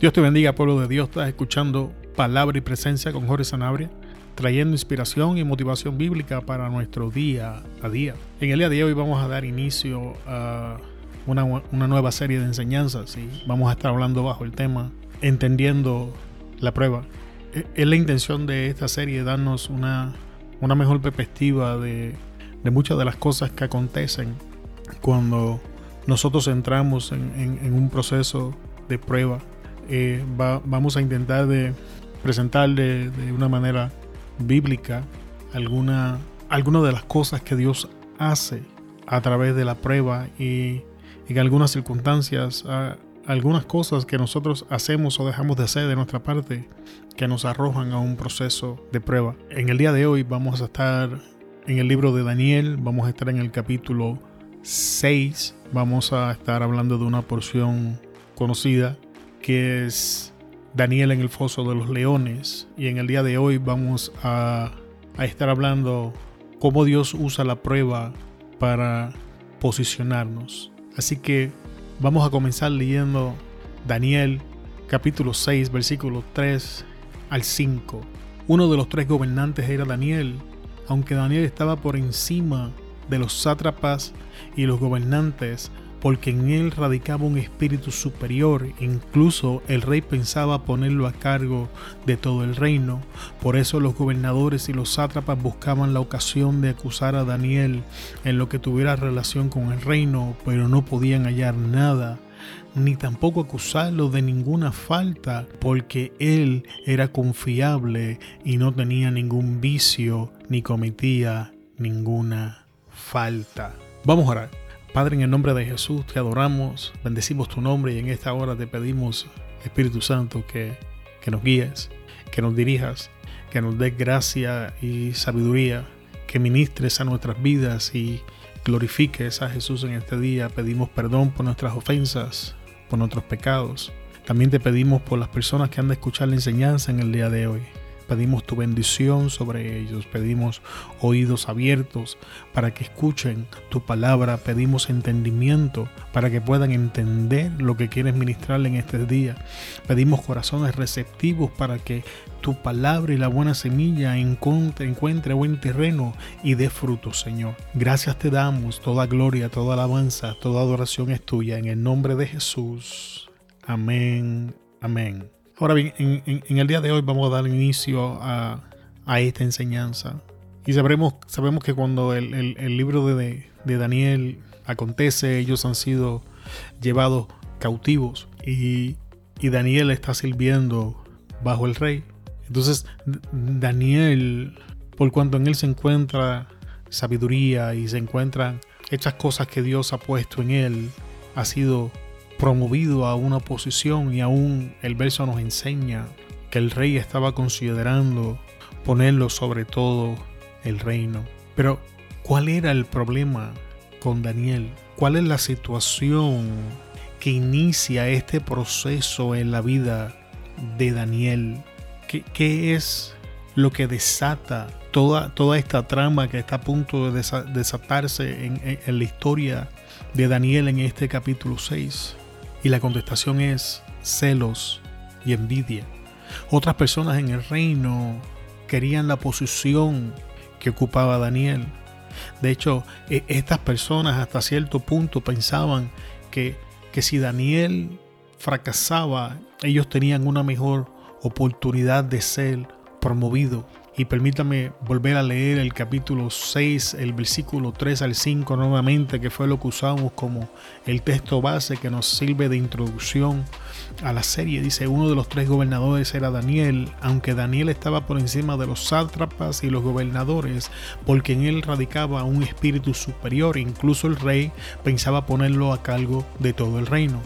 Dios te bendiga, pueblo de Dios. Estás escuchando Palabra y Presencia con Jorge Sanabria, trayendo inspiración y motivación bíblica para nuestro día a día. En el día de hoy vamos a dar inicio a una, nueva serie de enseñanzas y vamos a estar hablando bajo el tema Entendiendo la prueba. E, es la intención de esta serie darnos una, mejor perspectiva de, muchas de las cosas que acontecen cuando nosotros entramos en, en un proceso de prueba eh, vamos a intentar de presentar de, una manera bíblica alguna, de las cosas que Dios hace a través de la prueba y en algunas circunstancias algunas cosas que nosotros hacemos o dejamos de hacer de nuestra parte que nos arrojan a un proceso de prueba. En el día de hoy vamos a estar en el libro de Daniel, vamos a estar en el capítulo 6, vamos a estar hablando de una porción conocida que es Daniel en el foso de los leones. Y en el día de hoy vamos a, estar hablando cómo Dios usa la prueba para posicionarnos. Así que vamos a comenzar leyendo Daniel capítulo 6 versículo 3 al 5. Uno de los tres gobernantes era Daniel, aunque Daniel estaba por encima de los sátrapas y los gobernantes, porque en él radicaba un espíritu superior, incluso el rey pensaba ponerlo a cargo de todo el reino. Por eso los gobernadores y los sátrapas buscaban la ocasión de acusar a Daniel en lo que tuviera relación con el reino, pero no podían hallar nada ni tampoco acusarlo de ninguna falta, porque él era confiable y no tenía ningún vicio ni cometía ninguna falta. Vamos a orar. Padre, en el nombre de Jesús te adoramos, bendecimos tu nombre y en esta hora te pedimos, Espíritu Santo, que, que nos guíes, que nos dirijas, que nos des gracia y sabiduría, que ministres a nuestras vidas y glorifiques a Jesús en este día. Pedimos perdón por nuestras ofensas, por nuestros pecados. También te pedimos por las personas que han de escuchar la enseñanza en el día de hoy. Pedimos tu bendición sobre ellos, pedimos oídos abiertos para que escuchen tu palabra, pedimos entendimiento para que puedan entender lo que quieres ministrarle en este día. Pedimos corazones receptivos para que tu palabra y la buena semilla encuentre, encuentre buen terreno y dé fruto, Señor. Gracias te damos, toda gloria, toda alabanza, toda adoración es tuya, en el nombre de Jesús. Amén, amén. Ahora bien, en, el día de hoy vamos a dar inicio a, esta enseñanza. Y sabremos, sabemos que cuando el, libro de, Daniel acontece, ellos han sido llevados cautivos y, y Daniel está sirviendo bajo el rey. Entonces Daniel, por cuanto en él se encuentra sabiduría y se encuentran estas cosas que Dios ha puesto en él, ha sido promovido a una posición y aún el verso nos enseña que el rey estaba considerando ponerlo sobre todo el reino. Pero, ¿cuál era el problema con Daniel? ¿Cuál es la situación que inicia este proceso en la vida de Daniel? ¿Qué, es lo que desata toda, toda esta trama que está a punto de desatarse en, en la historia de Daniel en este capítulo 6? Y la contestación es celos y envidia. Otras personas en el reino querían la posición que ocupaba Daniel. De hecho, e, estas personas hasta cierto punto pensaban que, que si Daniel fracasaba, ellos tenían una mejor oportunidad de ser promovido y permítame volver a leer el capítulo 6, el versículo 3 al 5 nuevamente, que fue lo que usamos como el texto base que nos sirve de introducción a la serie. Dice, uno de los tres gobernadores era Daniel, aunque Daniel estaba por encima de los sátrapas y los gobernadores, porque en él radicaba un espíritu superior, incluso el rey pensaba ponerlo a cargo de todo el reino.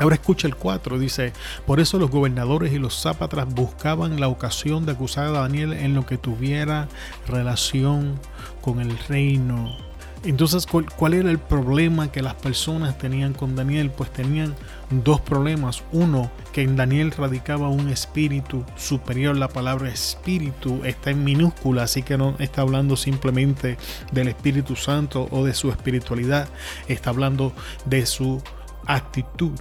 Ahora escucha el 4, dice, por eso los gobernadores y los zápatras buscaban la ocasión de acusar a Daniel en lo que tuviera relación con el reino. Entonces, ¿cuál, era el problema que las personas tenían con Daniel? Pues tenían dos problemas. Uno, que en Daniel radicaba un espíritu superior. La palabra espíritu está en minúscula, así que no está hablando simplemente del Espíritu Santo o de su espiritualidad. Está hablando de su actitud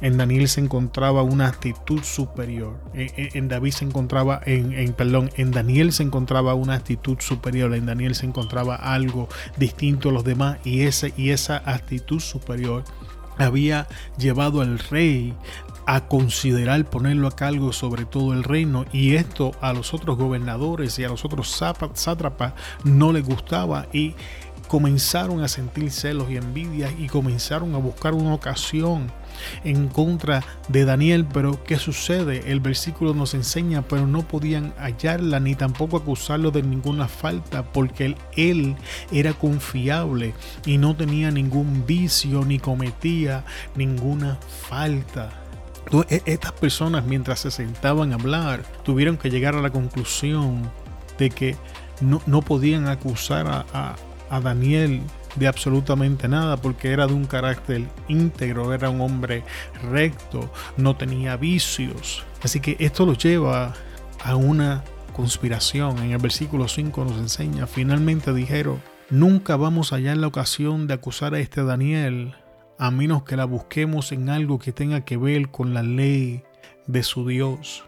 en Daniel se encontraba una actitud superior. En, David se encontraba, en, en, perdón, en Daniel se encontraba una actitud superior. En Daniel se encontraba algo distinto a los demás y, ese, y esa actitud superior había llevado al rey a considerar ponerlo a cargo sobre todo el reino y esto a los otros gobernadores y a los otros sátrapas no les gustaba y comenzaron a sentir celos y envidias y comenzaron a buscar una ocasión en contra de Daniel. Pero ¿qué sucede? El versículo nos enseña, pero no podían hallarla ni tampoco acusarlo de ninguna falta, porque él, era confiable y no tenía ningún vicio ni cometía ninguna falta. E, estas personas mientras se sentaban a hablar tuvieron que llegar a la conclusión de que no, no podían acusar a, a Daniel de absolutamente nada porque era de un carácter íntegro, era un hombre recto, no tenía vicios. Así que esto lo lleva a una conspiración. En el versículo 5 nos enseña, finalmente dijeron, nunca vamos a hallar la ocasión de acusar a este Daniel a menos que la busquemos en algo que tenga que ver con la ley de su Dios.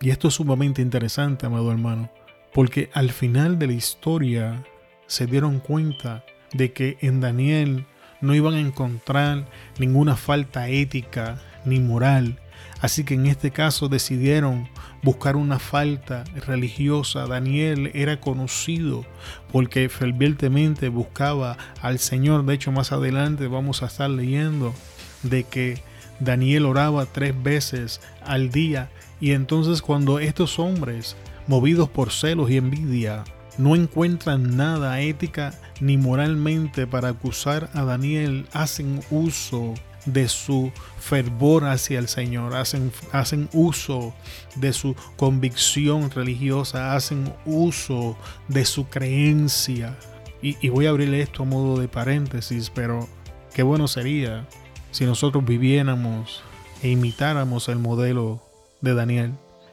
Y esto es sumamente interesante, amado hermano, porque al final de la historia se dieron cuenta de que en Daniel no iban a encontrar ninguna falta ética ni moral. Así que en este caso decidieron buscar una falta religiosa. Daniel era conocido porque fervientemente buscaba al Señor. De hecho, más adelante vamos a estar leyendo de que Daniel oraba tres veces al día. Y entonces cuando estos hombres, movidos por celos y envidia, no encuentran nada ética ni moralmente para acusar a Daniel, hacen uso de su fervor hacia el Señor, hacen, hacen uso de su convicción religiosa, hacen uso de su creencia. Y, y voy a abrirle esto a modo de paréntesis, pero qué bueno sería si nosotros viviéramos e imitáramos el modelo de Daniel.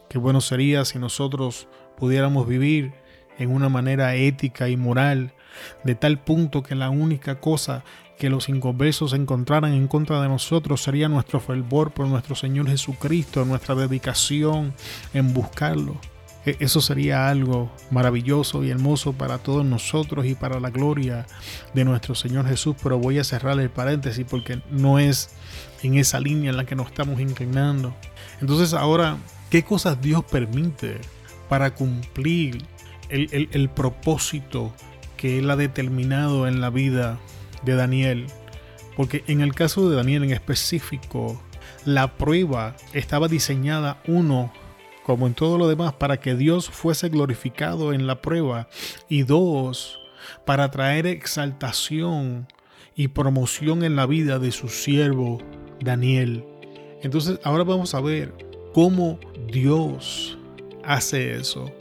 Qué bueno sería si nosotros pudiéramos vivir en una manera ética y moral, de tal punto que la única cosa que los inconversos encontraran en contra de nosotros sería nuestro fervor por nuestro Señor Jesucristo, nuestra dedicación en buscarlo. E, eso sería algo maravilloso y hermoso para todos nosotros y para la gloria de nuestro Señor Jesús. Pero voy a cerrar el paréntesis porque no es en esa línea en la que nos estamos inclinando. Entonces ahora, ¿qué cosas Dios permite para cumplir el, propósito que él ha determinado en la vida de Daniel. Porque en el caso de Daniel en específico, la prueba estaba diseñada, uno, como en todo lo demás, para que Dios fuese glorificado en la prueba. Y dos, para traer exaltación y promoción en la vida de su siervo Daniel. Entonces ahora vamos a ver cómo Dios hace eso.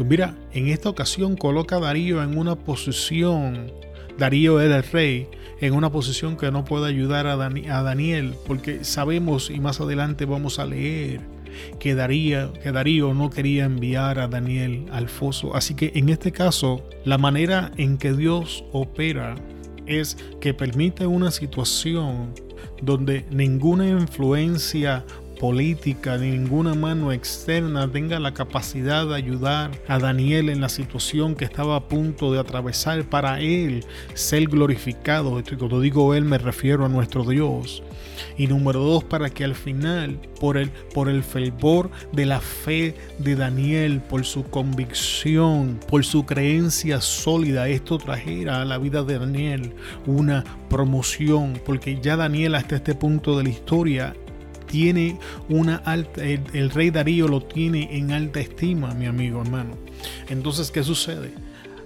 Pues mira, en esta ocasión coloca a Darío en una posición, Darío era el rey, en una posición que no puede ayudar a, Daniel, porque sabemos y más adelante vamos a leer que Darío, que Darío no quería enviar a Daniel al foso. Así que en este caso, la manera en que Dios opera es que permite una situación donde ninguna influencia política ni ninguna mano externa tenga la capacidad de ayudar a Daniel en la situación que estaba a punto de atravesar para él ser glorificado. Cuando digo él me refiero a nuestro Dios. Y número dos, para que al final, por el, por el fervor de la fe de Daniel, por su convicción, por su creencia sólida, esto trajera a la vida de Daniel una promoción, porque ya Daniel hasta este punto de la historia tiene una alta, el, rey Darío lo tiene en alta estima, mi amigo hermano. Entonces, ¿qué sucede?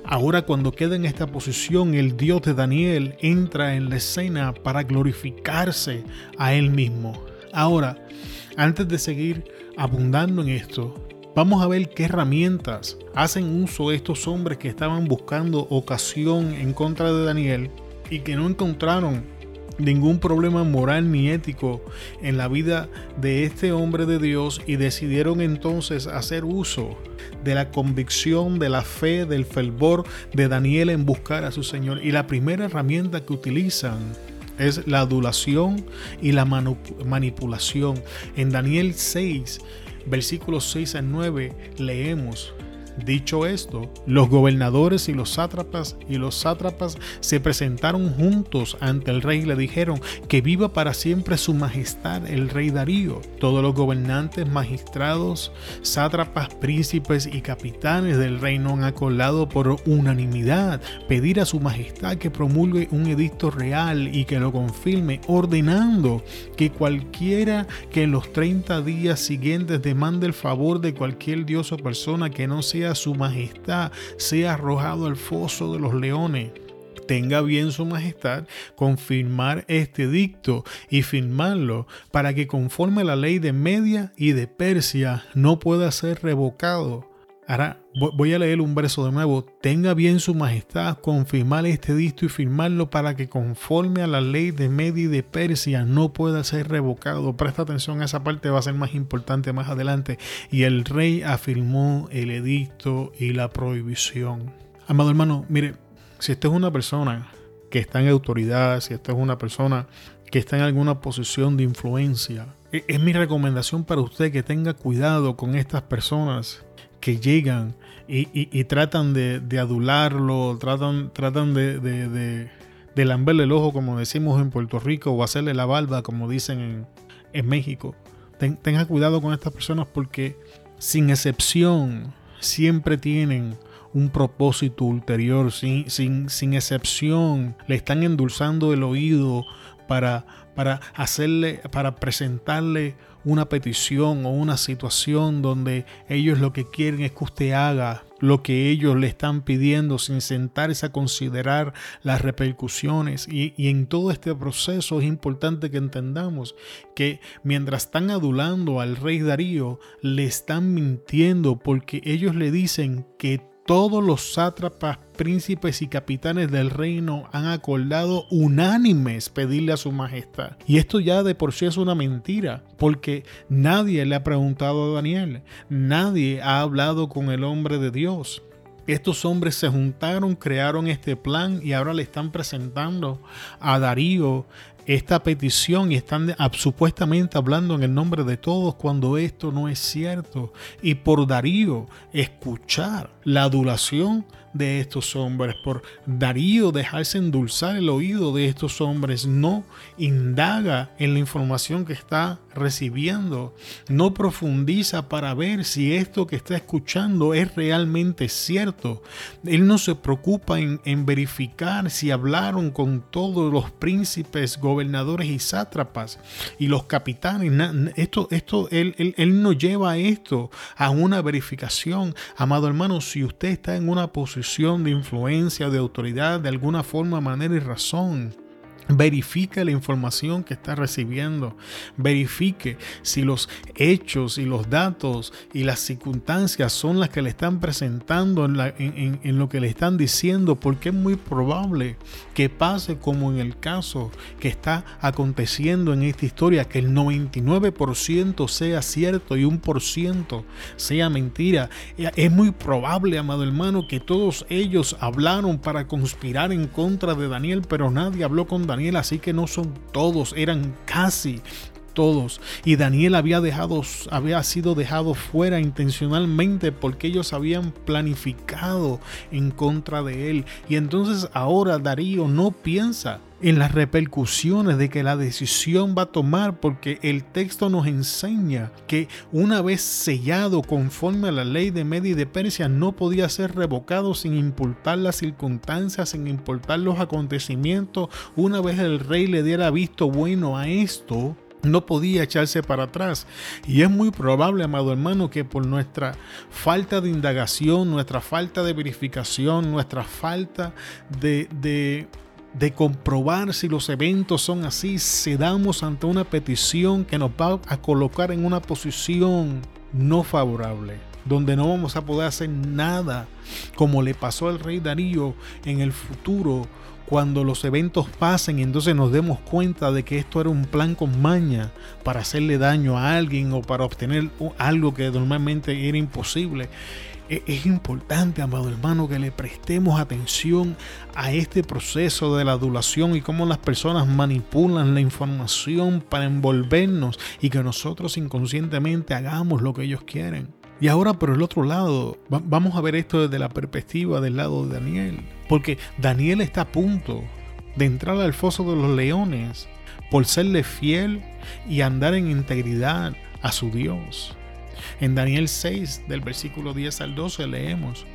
Ahora cuando queda en esta posición, el Dios de Daniel entra en la escena para glorificarse a él mismo. Ahora, antes de seguir abundando en esto, vamos a ver qué herramientas hacen uso estos hombres que estaban buscando ocasión en contra de Daniel y que no encontraron ningún problema moral ni ético en la vida de este hombre de Dios y decidieron entonces hacer uso de la convicción, de la fe, del fervor de Daniel en buscar a su Señor. Y la primera herramienta que utilizan es la adulación y la manipulación. En Daniel 6, versículos 6 a 9, leemos, Dicho esto, los gobernadores y los sátrapas y los sátrapas se presentaron juntos ante el rey y le dijeron que viva para siempre su majestad el rey Darío. Todos los gobernantes, magistrados, sátrapas, príncipes y capitanes del reino han acordado por unanimidad pedir a su majestad que promulgue un edicto real y que lo confirme, ordenando que cualquiera que en los 30 días siguientes demande el favor de cualquier dios o persona que no sea su majestad sea arrojado al foso de los leones. Tenga bien su majestad confirmar este dicto y firmarlo para que conforme a la ley de Media y de Persia no pueda ser revocado Ahora voy a leer un verso de nuevo. Tenga bien su majestad confirmar este dicto y firmarlo para que conforme a la ley de Media de Persia no pueda ser revocado. Presta atención a esa parte, va a ser más importante más adelante. Y el rey afirmó el edicto y la prohibición. Amado hermano, mire, si usted es una persona que está en autoridad, si usted es una persona que está en alguna posición de influencia, e, es mi recomendación para usted que tenga cuidado con estas personas que llegan y, tratan de, adularlo, tratan, tratan de, de, lamberle el ojo, como decimos en Puerto Rico, o hacerle la barba, como dicen en, México. tenga cuidado con estas personas porque, sin excepción, siempre tienen un propósito ulterior, sin, sin, sin excepción, le están endulzando el oído para, para hacerle, para presentarle una petición o una situación donde ellos lo que quieren es que usted haga lo que ellos le están pidiendo sin sentarse a considerar las repercusiones. Y, y, en todo este proceso es importante que entendamos que mientras están adulando al rey Darío, le están mintiendo porque ellos le dicen que todos los sátrapas, príncipes y capitanes del reino han acordado unánimes pedirle a su majestad. Y esto ya de por sí es una mentira, porque nadie le ha preguntado a Daniel, nadie ha hablado con el hombre de Dios. Estos hombres se juntaron, crearon este plan y ahora le están presentando a Darío esta petición y están supuestamente hablando en el nombre de todos cuando esto no es cierto. Y por Darío escuchar la adulación de estos hombres, por Darío dejarse endulzar el oído de estos hombres, no indaga en la información que está recibiendo, no profundiza para ver si esto que está escuchando es realmente cierto. Él no se preocupa en, verificar si hablaron con todos los príncipes, gobernadores y sátrapas y los capitanes. Esto, esto, él, él, él no lleva esto a una verificación. Amado hermano, si usted está en una posición de influencia, de autoridad, de alguna forma, manera y razón. Verifique la información que está recibiendo. Verifique si los hechos y los datos y las circunstancias son las que le están presentando en, en, lo que le están diciendo, porque es muy probable que pase como en el caso que está aconteciendo en esta historia, que el 99% sea cierto y un por ciento sea mentira. Es muy probable, amado hermano, que todos ellos hablaron para conspirar en contra de Daniel, pero nadie habló con Daniel Daniel, así que no son todos, eran casi todos. Y Daniel había, dejado, sido dejado fuera intencionalmente porque ellos habían planificado en contra de él. Y entonces ahora Darío no piensa en las repercusiones de que la decisión va a tomar porque el texto nos enseña que una vez sellado conforme a la ley de Media y de Persia no podía ser revocado sin importar las circunstancias, sin importar los acontecimientos. Una vez el rey le diera visto bueno a esto, no podía echarse para atrás. Y es muy probable, amado hermano, que por nuestra falta de indagación, nuestra falta de verificación, nuestra falta de, de, comprobar si los eventos son así, cedamos ante una petición que nos va a colocar en una posición no favorable donde no vamos a poder hacer nada como le pasó al rey Darío en el futuro cuando los eventos pasen y entonces nos demos cuenta de que esto era un plan con maña para hacerle daño a alguien o para obtener algo que normalmente era imposible. e-, es importante, amado hermano, que le prestemos atención a este proceso de la adulación y cómo las personas manipulan la información para envolvernos y que nosotros inconscientemente hagamos lo que ellos quieren. Y ahora por el otro lado, vamos a ver esto desde la perspectiva del lado de Daniel. Porque Daniel está a punto de entrar al foso de los leones por serle fiel y andar en integridad a su Dios. En Daniel 6, del versículo 10 al 12, leemos.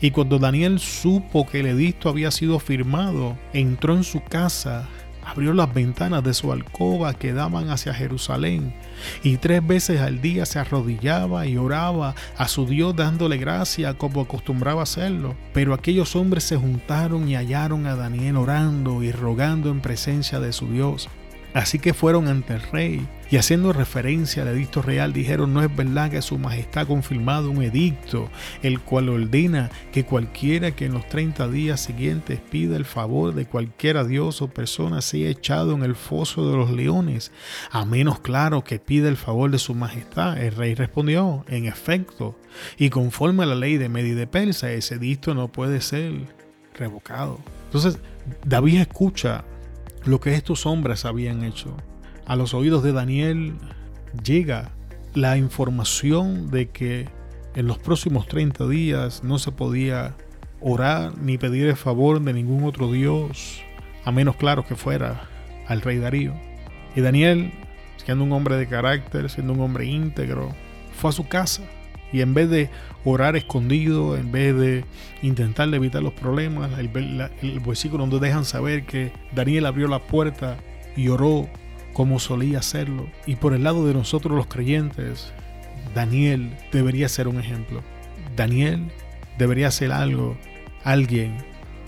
Y cuando Daniel supo que el edicto había sido firmado, entró en su casa, abrió las ventanas de su alcoba que daban hacia Jerusalén, y tres veces al día se arrodillaba y oraba a su Dios dándole gracia como acostumbraba hacerlo. Pero aquellos hombres se juntaron y hallaron a Daniel orando y rogando en presencia de su Dios. Así que fueron ante el rey y haciendo referencia al edicto real dijeron, no es verdad que su majestad ha confirmado un edicto, el cual ordena que cualquiera que en los 30 días siguientes pida el favor de cualquiera dios o persona sea echado en el foso de los leones, a menos claro que pida el favor de su majestad. El rey respondió, en efecto, y conforme a la ley de Medi de Persa, ese edicto no puede ser revocado. Entonces, David escucha lo que estos hombres habían hecho. A los oídos de Daniel llega la información de que en los próximos 30 días no se podía orar ni pedir el favor de ningún otro Dios, a menos claro que fuera al rey Darío. Y Daniel, siendo un hombre de carácter, siendo un hombre íntegro, fue a su casa y en vez de orar escondido, en vez de intentar evitar los problemas, el, el versículo donde dejan saber que Daniel abrió la puerta y oró como solía hacerlo. Y por el lado de nosotros los creyentes, Daniel debería ser un ejemplo. Daniel debería ser algo, alguien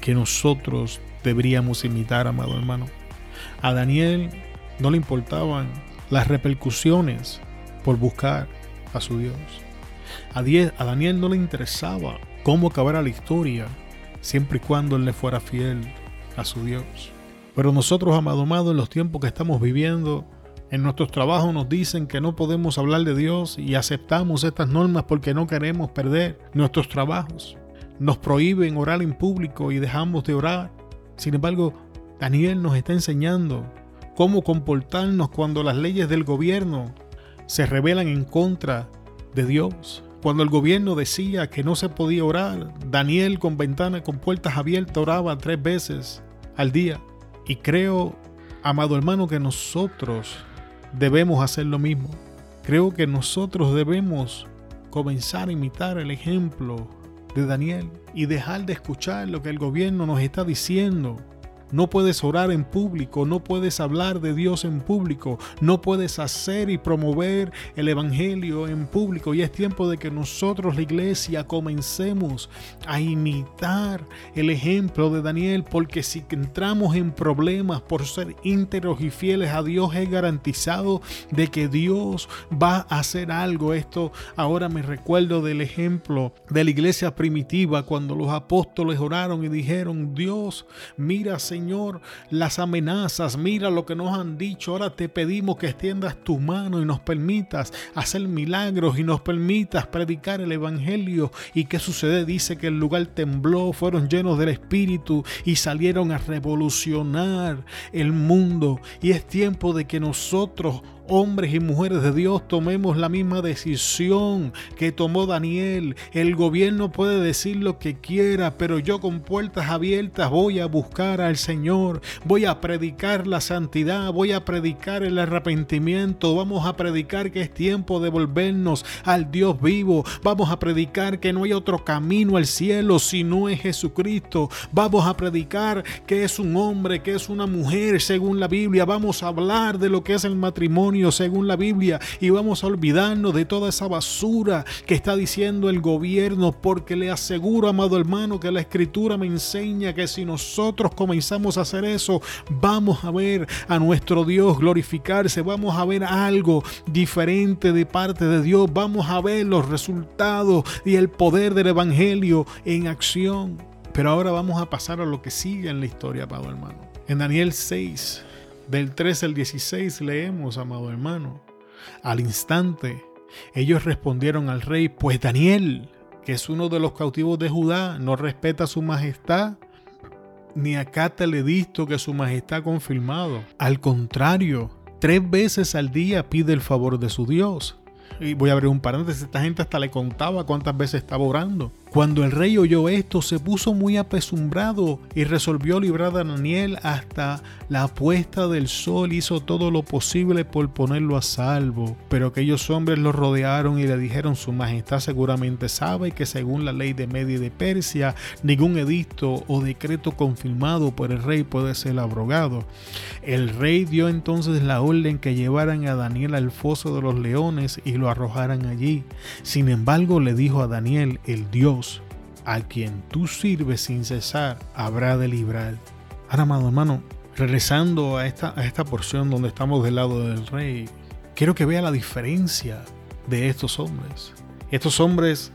que nosotros deberíamos imitar, amado hermano. A Daniel no le importaban las repercusiones por buscar a su Dios. A, Daniel no le interesaba cómo acabara la historia, siempre y cuando él le fuera fiel a su Dios. Pero nosotros, amado amado, en los tiempos que estamos viviendo, en nuestros trabajos nos dicen que no podemos hablar de Dios y aceptamos estas normas porque no queremos perder nuestros trabajos. Nos prohíben orar en público y dejamos de orar. Sin embargo, Daniel nos está enseñando cómo comportarnos cuando las leyes del gobierno se rebelan en contra de Dios. Cuando el gobierno decía que no se podía orar, Daniel con ventanas, con puertas abiertas, oraba tres veces al día. Y creo, amado hermano, que nosotros debemos hacer lo mismo. Creo que nosotros debemos comenzar a imitar el ejemplo de Daniel y dejar de escuchar lo que el gobierno nos está diciendo no puedes orar en público, no puedes hablar de Dios en público, no puedes hacer y promover el Evangelio en público. Y es tiempo de que nosotros, la iglesia, comencemos a imitar el ejemplo de Daniel, porque si entramos en problemas por ser íntegros y fieles a Dios, es garantizado de que Dios va a hacer algo. Esto ahora me recuerdo del ejemplo de la iglesia primitiva, cuando los apóstoles oraron y dijeron, Dios, mira, Señor, Señor, las amenazas, mira lo que nos han dicho, ahora te pedimos que extiendas tu mano y nos permitas hacer milagros y nos permitas predicar el Evangelio. ¿Y qué sucede? Dice que el lugar tembló, fueron llenos del Espíritu y salieron a revolucionar el mundo. Y es tiempo de que nosotros hombres y mujeres de Dios tomemos la misma decisión que tomó Daniel. El gobierno puede decir lo que quiera, pero yo con puertas abiertas voy a buscar al Señor, voy a predicar la santidad, voy a predicar el arrepentimiento, vamos a predicar que es tiempo de volvernos al Dios vivo, vamos a predicar que no hay otro camino al cielo si no es Jesucristo, vamos a predicar que es un hombre, que es una mujer según la Biblia, vamos a hablar de lo que es el matrimonio según la Biblia y vamos a olvidarnos de toda esa basura que está diciendo el gobierno porque le aseguro, amado hermano, que la escritura me enseña que si nosotros comenzamos a hacer eso, vamos a ver a nuestro Dios glorificarse, vamos a ver algo diferente de parte de Dios, vamos a ver los resultados y el poder del Evangelio en acción. Pero ahora vamos a pasar a lo que sigue en la historia, amado hermano. En Daniel 6, del 13 al 16 leemos, amado hermano. Al instante, ellos respondieron al rey, pues Daniel, que es uno de los cautivos de Judá, no respeta a su majestad, ni acata el edicto que su majestad ha confirmado. Al contrario, tres veces al día pide el favor de su Dios. Y voy a abrir un paréntesis, esta gente hasta le contaba cuántas veces estaba orando. Cuando el rey oyó esto, se puso muy apesumbrado y resolvió librar a Daniel hasta la puesta del sol. Hizo todo lo posible por ponerlo a salvo. Pero aquellos hombres lo rodearon y le dijeron: Su majestad seguramente sabe que, según la ley de Media y de Persia, ningún edicto o decreto confirmado por el rey puede ser abrogado. El rey dio entonces la orden que llevaran a Daniel al foso de los leones y lo arrojaran allí. Sin embargo, le dijo a Daniel, el Dios, a quien tú sirves sin cesar, habrá de librar. Ahora, amado hermano, regresando a esta, a esta porción donde estamos del lado del rey, quiero que vea la diferencia de estos hombres. Estos hombres,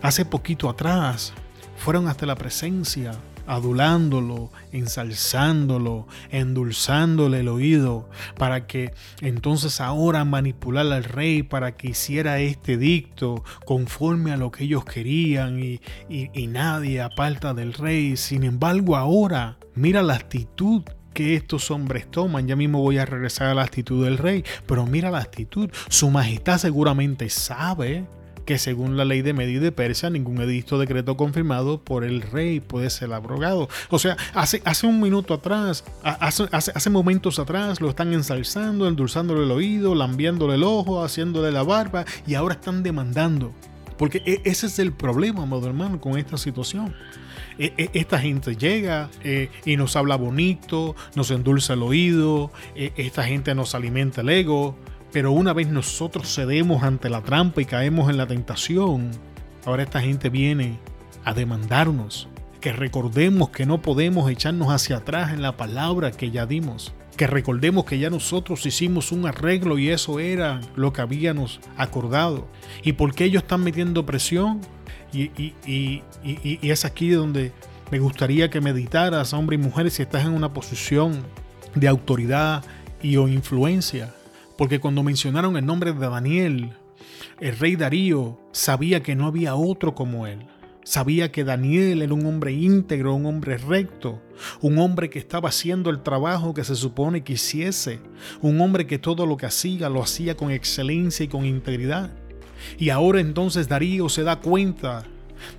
hace poquito atrás, fueron hasta la presencia adulándolo, ensalzándolo, endulzándole el oído, para que entonces ahora manipular al rey para que hiciera este dicto conforme a lo que ellos querían y, y nadie aparta del rey. Sin embargo, ahora mira la actitud que estos hombres toman. Ya mismo voy a regresar a la actitud del rey, pero mira la actitud. Su majestad seguramente sabe que según la ley de Medio de Persia, ningún edicto decreto confirmado por el rey puede ser abrogado. O sea, hace, hace un minuto atrás, hace, hace, momentos atrás, lo están ensalzando, endulzándole el oído, lambiéndole el ojo, haciéndole la barba, y ahora están demandando. Porque e, ese es el problema, amado hermano, con esta situación. E, e, esta gente llega eh, y nos habla bonito, nos endulza el oído, esta gente nos alimenta el ego, pero una vez nosotros cedemos ante la trampa y caemos en la tentación, ahora esta gente viene a demandarnos que recordemos que no podemos echarnos hacia atrás en la palabra que ya dimos. Que recordemos que ya nosotros hicimos un arreglo y eso era lo que habíamos acordado. ¿Y por qué ellos están metiendo presión? Y, y es aquí donde me gustaría que meditaras, hombre y mujer, si estás en una posición de autoridad y o influencia porque cuando mencionaron el nombre de Daniel, el rey Darío sabía que no había otro como él. Sabía que Daniel era un hombre íntegro, un hombre recto, un hombre que estaba haciendo el trabajo que se supone que hiciese, un hombre que todo lo que hacía lo hacía con excelencia y con integridad. Y ahora entonces Darío se da cuenta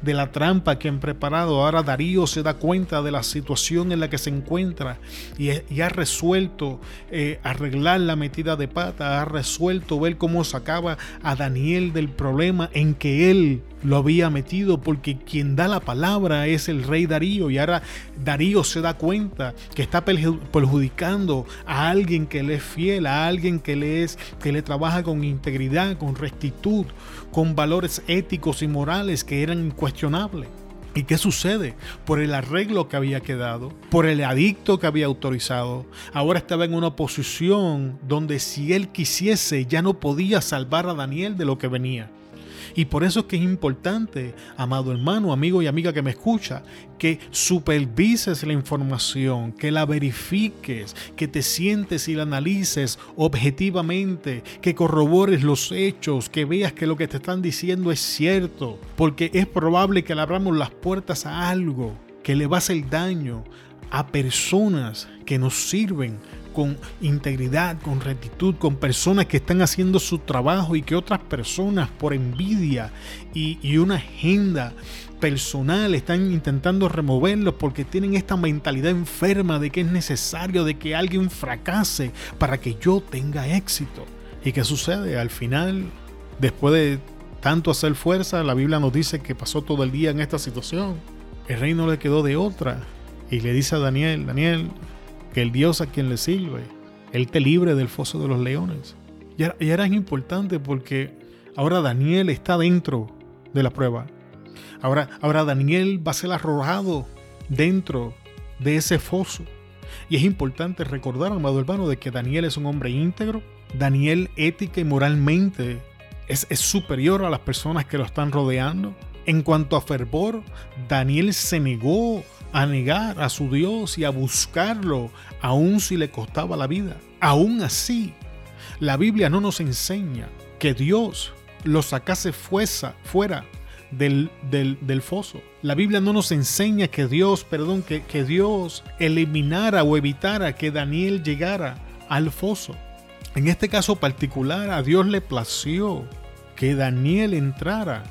de la trampa que han preparado. Ahora Darío se da cuenta de la situación en la que se encuentra y, ha resuelto eh, arreglar la metida de pata, ha resuelto ver cómo sacaba a Daniel del problema en que él lo había metido porque quien da la palabra es el rey Darío y ahora Darío se da cuenta que está perjudicando a alguien que le es fiel, a alguien que le es que le trabaja con integridad, con rectitud, con valores éticos y morales que eran incuestionables. ¿Y qué sucede? Por el arreglo que había quedado, por el adicto que había autorizado, ahora estaba en una posición donde si él quisiese ya no podía salvar a Daniel de lo que venía. Y por eso es que es importante, amado hermano, amigo y amiga que me escucha, que supervises la información, que la verifiques, que te sientes y la analices objetivamente, que corrobores los hechos, que veas que lo que te están diciendo es cierto, porque es probable que le abramos las puertas a algo que le va a hacer daño a personas que nos sirven con integridad, con rectitud, con personas que están haciendo su trabajo y que otras personas por envidia y, una agenda personal están intentando removerlos porque tienen esta mentalidad enferma de que es necesario de que alguien fracase para que yo tenga éxito. ¿Y qué sucede? Al final, después de tanto hacer fuerza, la Biblia nos dice que pasó todo el día en esta situación. El rey no le quedó de otra. Y le dice a Daniel, Daniel, que el Dios a quien le sirve, Él te libre del foso de los leones. Y era, importante porque ahora Daniel está dentro de la prueba. Ahora, ahora Daniel va a ser arrojado dentro de ese foso. Y es importante recordar, amado hermano, de que Daniel es un hombre íntegro. Daniel ética y moralmente es, es superior a las personas que lo están rodeando. En cuanto a fervor, Daniel se negó a negar a su Dios y a buscarlo, aun si le costaba la vida. Aún así, la Biblia no nos enseña que Dios lo sacase fuerza, fuera del, del, foso. La Biblia no nos enseña que Dios, perdón, que, que Dios eliminara o evitara que Daniel llegara al foso. En este caso particular, a Dios le plació que Daniel entrara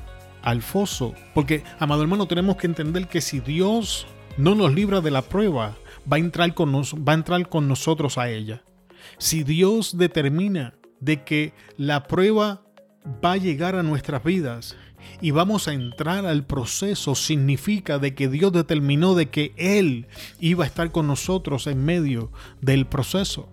al foso. Porque, amado hermano, tenemos que entender que si Dios no nos libra de la prueba, va a entrar con, va a entrar con nosotros a ella. Si Dios determina de que la prueba va a llegar a nuestras vidas y vamos a entrar al proceso, significa de que Dios determinó de que Él iba a estar con nosotros en medio del proceso.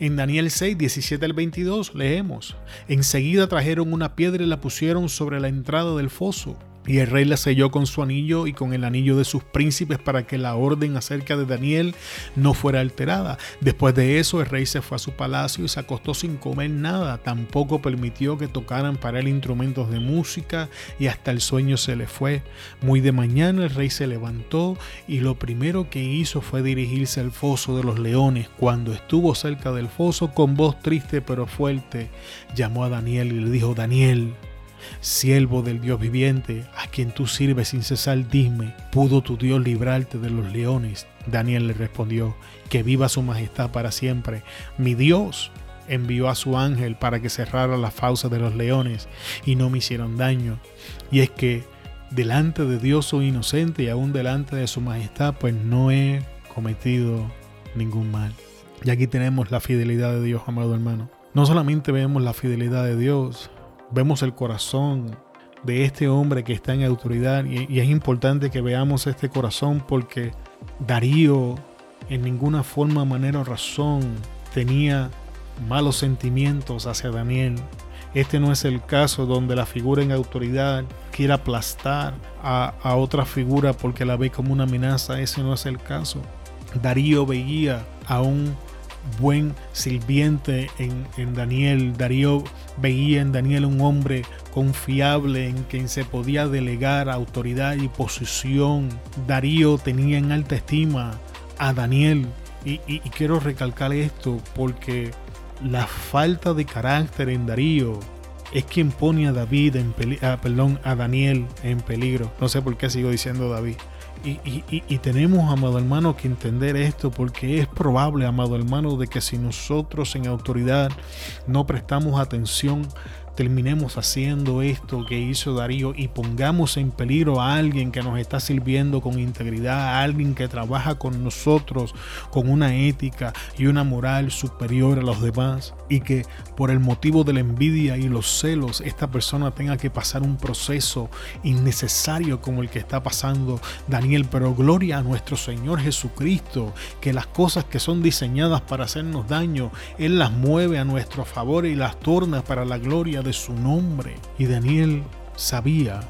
En Daniel 6, 17 al 22 leemos, enseguida trajeron una piedra y la pusieron sobre la entrada del foso y el rey la selló con su anillo y con el anillo de sus príncipes para que la orden acerca de Daniel no fuera alterada. Después de eso, el rey se fue a su palacio y se acostó sin comer nada. Tampoco permitió que tocaran para él instrumentos de música y hasta el sueño se le fue. Muy de mañana el rey se levantó y lo primero que hizo fue dirigirse al foso de los leones. Cuando estuvo cerca del foso, con voz triste pero fuerte, llamó a Daniel y le dijo, Daniel, Siervo del Dios viviente, a quien tú sirves sin cesar, dime, ¿pudo tu Dios librarte de los leones? Daniel le respondió, que viva su majestad para siempre. Mi Dios envió a su ángel para que cerrara las fauces de los leones y no me hicieron daño. Y es que delante de Dios soy inocente y aún delante de su majestad pues no he cometido ningún mal. Y aquí tenemos la fidelidad de Dios, amado hermano. No solamente vemos la fidelidad de Dios, vemos el corazón de este hombre que está en autoridad y, es importante que veamos este corazón porque Darío en ninguna forma, manera o razón tenía malos sentimientos hacia Daniel. Este no es el caso donde la figura en autoridad quiere aplastar a, a, otra figura porque la ve como una amenaza. Ese no es el caso. Darío veía a un buen sirviente en, Daniel. Darío veía en Daniel un hombre confiable en quien se podía delegar autoridad y posición. Darío tenía en alta estima a Daniel. Y, quiero recalcar esto porque la falta de carácter en Darío es quien pone a David en ah, perdón, a Daniel en peligro. No sé por qué sigo diciendo David. Y, tenemos, amado hermano, que entender esto porque es probable, amado hermano, de que si nosotros en autoridad no prestamos atención terminemos haciendo esto que hizo Darío y pongamos en peligro a alguien que nos está sirviendo con integridad, a alguien que trabaja con nosotros con una ética y una moral superior a los demás y que por el motivo de la envidia y los celos esta persona tenga que pasar un proceso innecesario como el que está pasando Daniel, pero gloria a nuestro Señor Jesucristo, que las cosas que son diseñadas para hacernos daño, Él las mueve a nuestro favor y las torna para la gloria de su nombre. Y Daniel sabía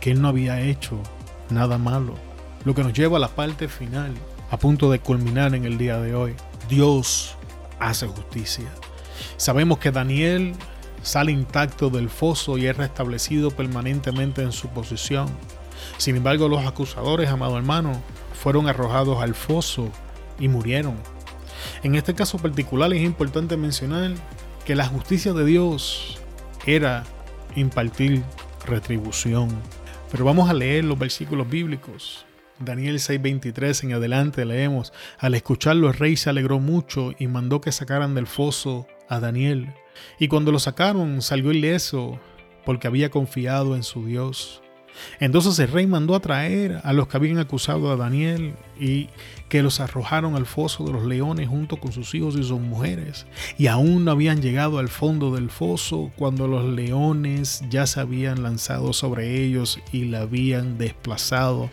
que él no había hecho nada malo. Lo que nos lleva a la parte final, a punto de culminar en el día de hoy. Dios hace justicia. Sabemos que Daniel sale intacto del foso y es restablecido permanentemente en su posición. Sin embargo, los acusadores, amado hermano, fueron arrojados al foso y murieron. En este caso particular es importante mencionar que la justicia de Dios era impartir retribución. Pero vamos a leer los versículos bíblicos. Daniel 6:23 en adelante leemos, al escucharlo el rey se alegró mucho y mandó que sacaran del foso a Daniel. Y cuando lo sacaron salió ileso porque había confiado en su Dios. Entonces el rey mandó a traer a los que habían acusado a Daniel y que los arrojaron al foso de los leones junto con sus hijos y sus mujeres. Y aún no habían llegado al fondo del foso cuando los leones ya se habían lanzado sobre ellos y le habían desplazado,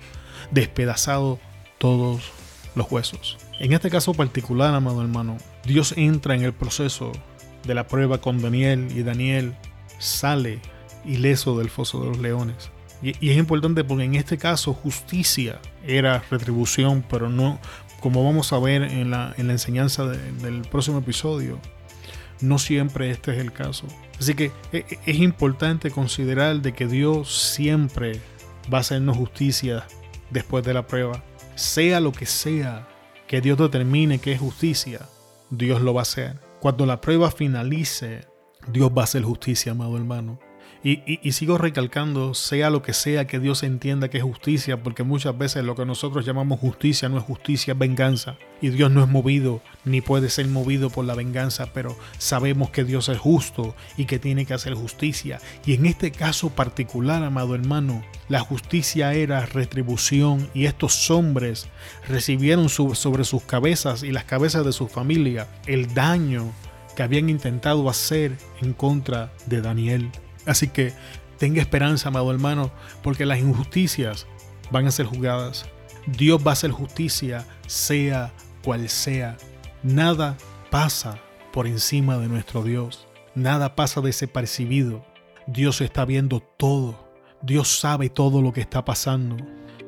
despedazado todos los huesos. En este caso particular, amado hermano, Dios entra en el proceso de la prueba con Daniel y Daniel sale ileso del foso de los leones. Y, es importante porque en este caso justicia era retribución, pero no, como vamos a ver en la, enseñanza del próximo episodio, no siempre este es el caso. Así que e, e, es importante considerar de que Dios siempre va a hacernos justicia después de la prueba. Sea lo que sea que Dios determine que es justicia, Dios lo va a hacer. Cuando la prueba finalice, Dios va a hacer justicia, amado hermano. Y, sigo recalcando, sea lo que sea que Dios entienda que es justicia, porque muchas veces lo que nosotros llamamos justicia no es justicia, es venganza. Y Dios no es movido, ni puede ser movido por la venganza, pero sabemos que Dios es justo y que tiene que hacer justicia. Y en este caso particular, amado hermano, la justicia era retribución y estos hombres recibieron sobre sus cabezas y las cabezas de su familia el daño que habían intentado hacer en contra de Daniel. Así que tenga esperanza, amado hermano, porque las injusticias van a ser juzgadas. Dios va a hacer justicia, sea cual sea. Nada pasa por encima de nuestro Dios. Nada pasa desapercibido. Dios está viendo todo. Dios sabe todo lo que está pasando.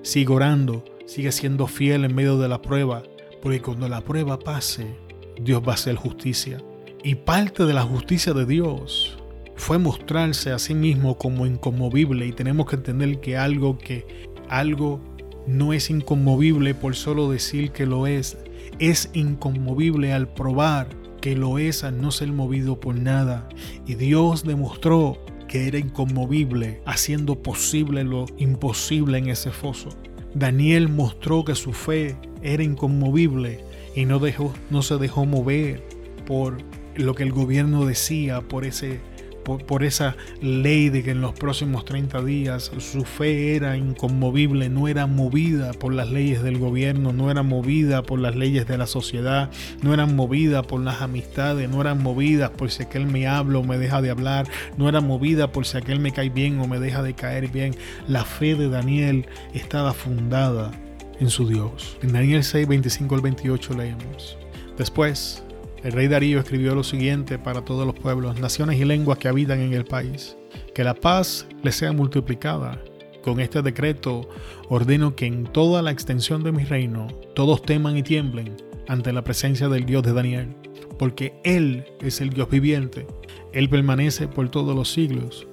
Sigue orando, sigue siendo fiel en medio de la prueba, porque cuando la prueba pase, Dios va a hacer justicia. Y parte de la justicia de Dios fue mostrarse a sí mismo como inconmovible y tenemos que entender que algo que algo no es inconmovible por solo decir que lo es, es inconmovible al probar que lo es al no ser movido por nada. Y Dios demostró que era inconmovible, haciendo posible lo imposible en ese foso. Daniel mostró que su fe era inconmovible y no, dejó, no se dejó mover por lo que el gobierno decía, por ese por, esa ley de que en los próximos 30 días su fe era inconmovible, no era movida por las leyes del gobierno, no era movida por las leyes de la sociedad, no era movida por las amistades, no era movida por si aquel me habla o me deja de hablar, no era movida por si aquel me cae bien o me deja de caer bien. La fe de Daniel estaba fundada en su Dios. En Daniel 6, 25 al 28 leemos. Después, el rey Darío escribió lo siguiente para todos los pueblos, naciones y lenguas que habitan en el país. Que la paz les sea multiplicada. Con este decreto ordeno que en toda la extensión de mi reino todos teman y tiemblen ante la presencia del Dios de Daniel, porque Él es el Dios viviente, Él permanece por todos los siglos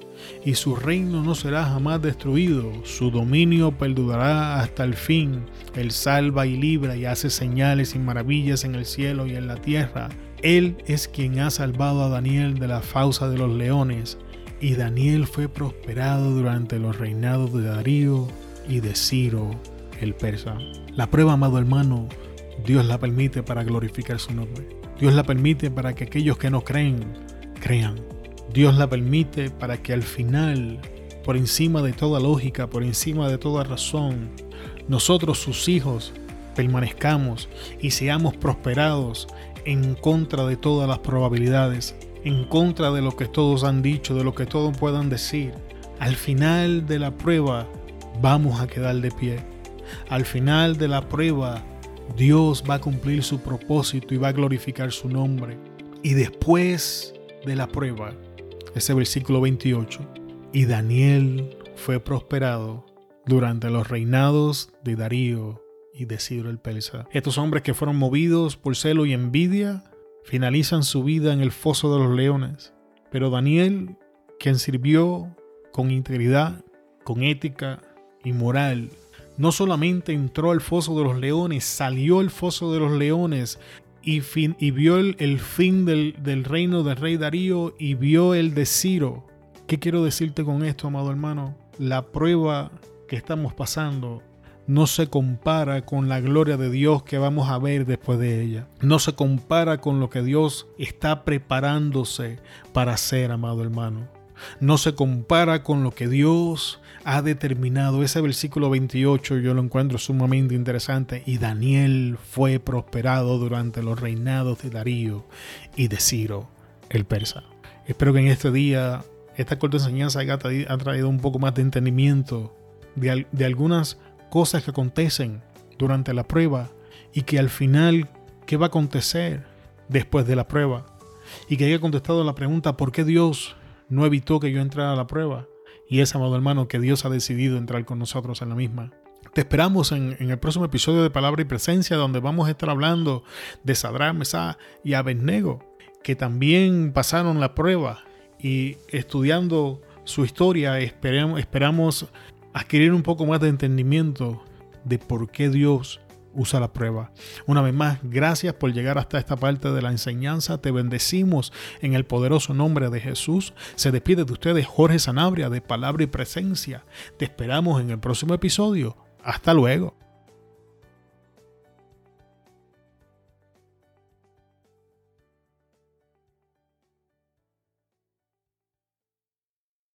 y su reino no será jamás destruido, su dominio perdurará hasta el fin. Él salva y libra y hace señales y maravillas en el cielo y en la tierra. Él es quien ha salvado a Daniel de la fausa de los leones, y Daniel fue prosperado durante los reinados de Darío y de Ciro el persa. La prueba, amado hermano, Dios la permite para glorificar su nombre. Dios la permite para que aquellos que no creen, crean. Dios la permite para que al final, por encima de toda lógica, por encima de toda razón, nosotros sus hijos permanezcamos y seamos prosperados en contra de todas las probabilidades, en contra de lo que todos han dicho, de lo que todos puedan decir. Al final de la prueba vamos a quedar de pie. Al final de la prueba Dios va a cumplir su propósito y va a glorificar su nombre. Y después de la prueba, ese versículo 28. Y Daniel fue prosperado durante los reinados de Darío y de Ciro el Persa. Estos hombres que fueron movidos por celo y envidia finalizan su vida en el foso de los leones. Pero Daniel, quien sirvió con integridad, con ética y moral, no solamente entró al foso de los leones, salió al foso de los leones y, vio el, fin del, del, reino del rey Darío y vio el de Ciro. ¿Qué quiero decirte con esto, amado hermano? La prueba que estamos pasando no se compara con la gloria de Dios que vamos a ver después de ella. No se compara con lo que Dios está preparándose para hacer, amado hermano. No se compara con lo que Dios ha determinado. Ese versículo 28 yo lo encuentro sumamente interesante. Y Daniel fue prosperado durante los reinados de Darío y de Ciro, el persa. Espero que en este día esta corta enseñanza haya traído un poco más de entendimiento de, de algunas cosas que acontecen durante la prueba y que al final, ¿qué va a acontecer después de la prueba? Y que haya contestado la pregunta, ¿por qué Dios no evitó que yo entrara a la prueba? Y es, amado hermano, que Dios ha decidido entrar con nosotros en la misma. Te esperamos en, el próximo episodio de Palabra y Presencia, donde vamos a estar hablando de Sadrán, Mesá y Abednego, que también pasaron la prueba y estudiando su historia esperamos, esperamos adquirir un poco más de entendimiento de por qué Dios usa la prueba. Una vez más, gracias por llegar hasta esta parte de la enseñanza. Te bendecimos en el poderoso nombre de Jesús. Se despide de ustedes Jorge Sanabria de Palabra y Presencia. Te esperamos en el próximo episodio. Hasta luego.